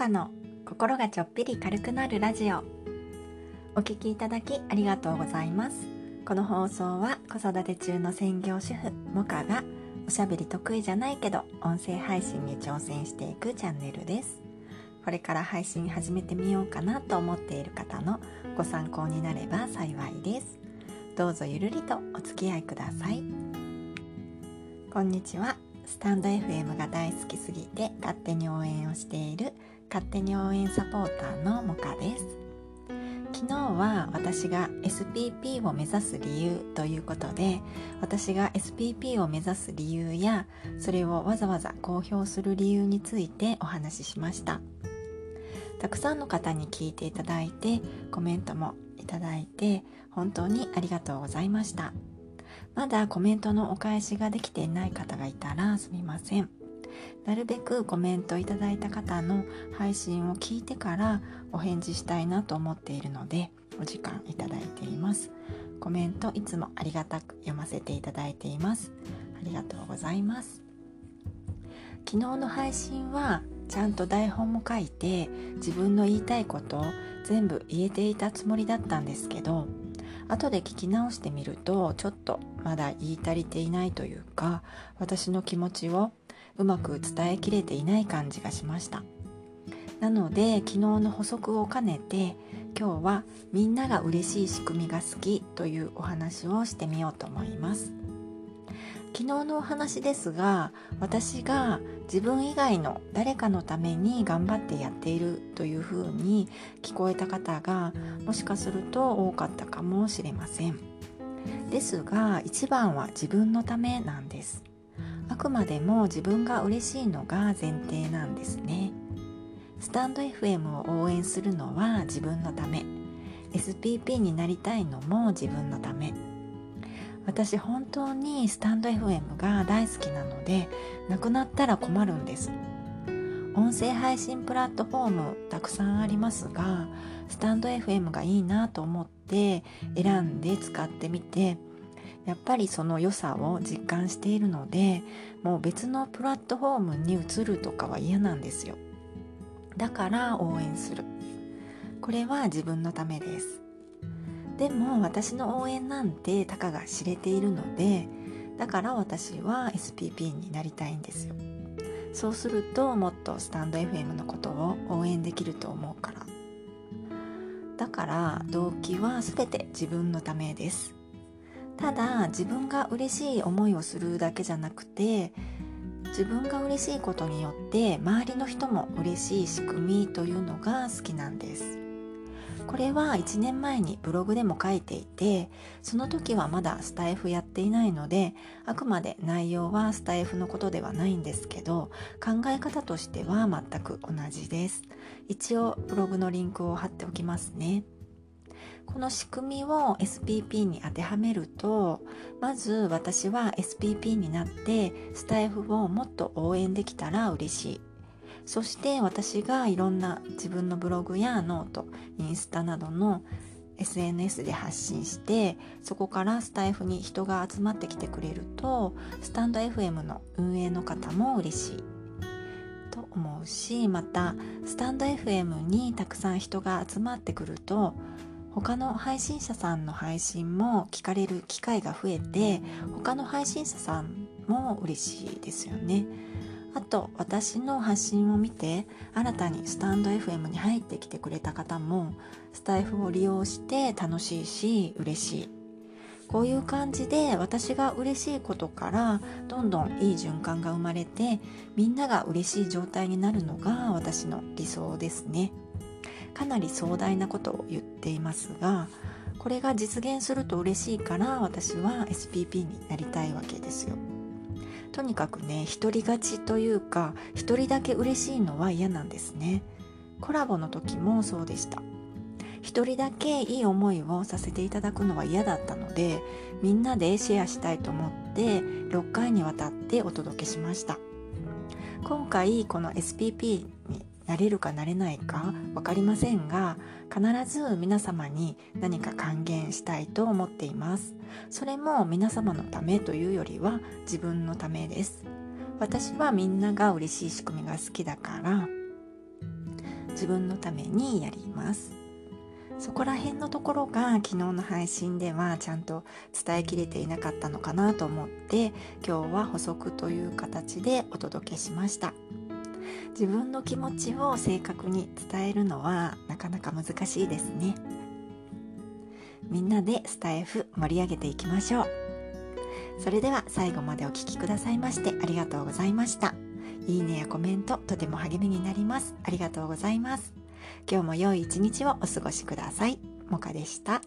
かの心がちょっぴり軽くなるラジオ。お聞きいただきありがとうございます。この放送は子育て中の専業主婦モカがおしゃべり得意じゃないけど音声配信に挑戦していくチャンネルです。これから配信始めてみようかなと思っている方のご参考になれば幸いです。どうぞゆるりとお付き合いください。こんにちは。スタンド FM が大好きすぎて勝手に応援をしている勝手に応援サポーターのモカです。昨日は私が SPP を目指す理由ということで私が SPP を目指す理由やそれをわざわざ公表する理由についてお話ししました。たくさんの方に聞いていただいてコメントもいただいて本当にありがとうございました。まだコメントのお返しができていない方がいたらすみません。なるべくコメントいただいた方の配信を聞いてからお返事したいなと思っているのでお時間いただいています。コメントいつもありがたく読ませていただいています。ありがとうございます。昨日の配信はちゃんと台本も書いて自分の言いたいことを全部言えていたつもりだったんですけど後で聞き直してみるとちょっとまだ言い足りていないというか私の気持ちをうまく伝えきれていない感じがしました。なので昨日の補足を兼ねて今日はみんなが嬉しい仕組みが好きというお話をしてみようと思います。昨日のお話ですが私が自分以外の誰かのために頑張ってやっているというふうに聞こえた方がもしかすると多かったかもしれません。ですが一番は自分のためなんです。あくまでも自分が嬉しいのが前提なんですね。スタンド FM を応援するのは自分のため。SPP になりたいのも自分のため。私本当にスタンド FM が大好きなのでなくなったら困るんです。音声配信プラットフォームたくさんありますがスタンド FM がいいなと思って選んで使ってみてやっぱりその良さを実感しているのでもう別のプラットフォームに移るとかは嫌なんですよ。だから応援する。これは自分のためです。でも私の応援なんてたかが知れているのでだから私は SPP になりたいんですよ。そうするともっとスタンド FM のことを応援できると思うから。だから動機は全て自分のためです。ただ自分が嬉しい思いをするだけじゃなくて自分が嬉しいことによって周りの人も嬉しい仕組みというのが好きなんです。これは1年前にブログでも書いていてその時はまだスタイフやっていないのであくまで内容はスタイフのことではないんですけど考え方としては全く同じです。一応ブログのリンクを貼っておきますね。この仕組みを SPP に当てはめるとまず私は SPP になってスタイフをもっと応援できたら嬉しい。そして私がいろんな自分のブログやノートインスタなどの SNS で発信してそこからスタイフに人が集まってきてくれるとスタンド FM の運営の方も嬉しい。と思うしまたスタンド FM にたくさん人が集まってくると他の配信者さんの配信も聞かれる機会が増えて他の配信者さんも嬉しいですよね。あと私の発信を見て新たにスタンド FM に入ってきてくれた方もスタイフを利用して楽しいし嬉しいこういう感じで私が嬉しいことからどんどんいい循環が生まれてみんなが嬉しい状態になるのが私の理想ですねかなり壮大なことを言っていますがこれが実現すると嬉しいから私は SPP になりたいわけですよ。とにかくね独り勝ちというか一人だけ嬉しいのは嫌なんですね。コラボの時もそうでした。一人だけいい思いをさせていただくのは嫌だったのでみんなでシェアしたいと思って6回にわたってお届けしました。今回この SPP になれるかなれないか分かりませんが必ず皆様に何か還元したいと思っています。それも皆様のためというよりは自分のためです。私はみんなが嬉しい仕組みが好きだから自分のためにやります。そこら辺のところが昨日の配信ではちゃんと伝えきれていなかったのかなと思って今日は補足という形でお届けしました。自分の気持ちを正確に伝えるのはなかなか難しいですね。みんなでスタイフ盛り上げていきましょう。それでは最後までお聴きくださいましてありがとうございました。いいねやコメントとても励みになります。ありがとうございます。今日も良い一日をお過ごしください。もかでした。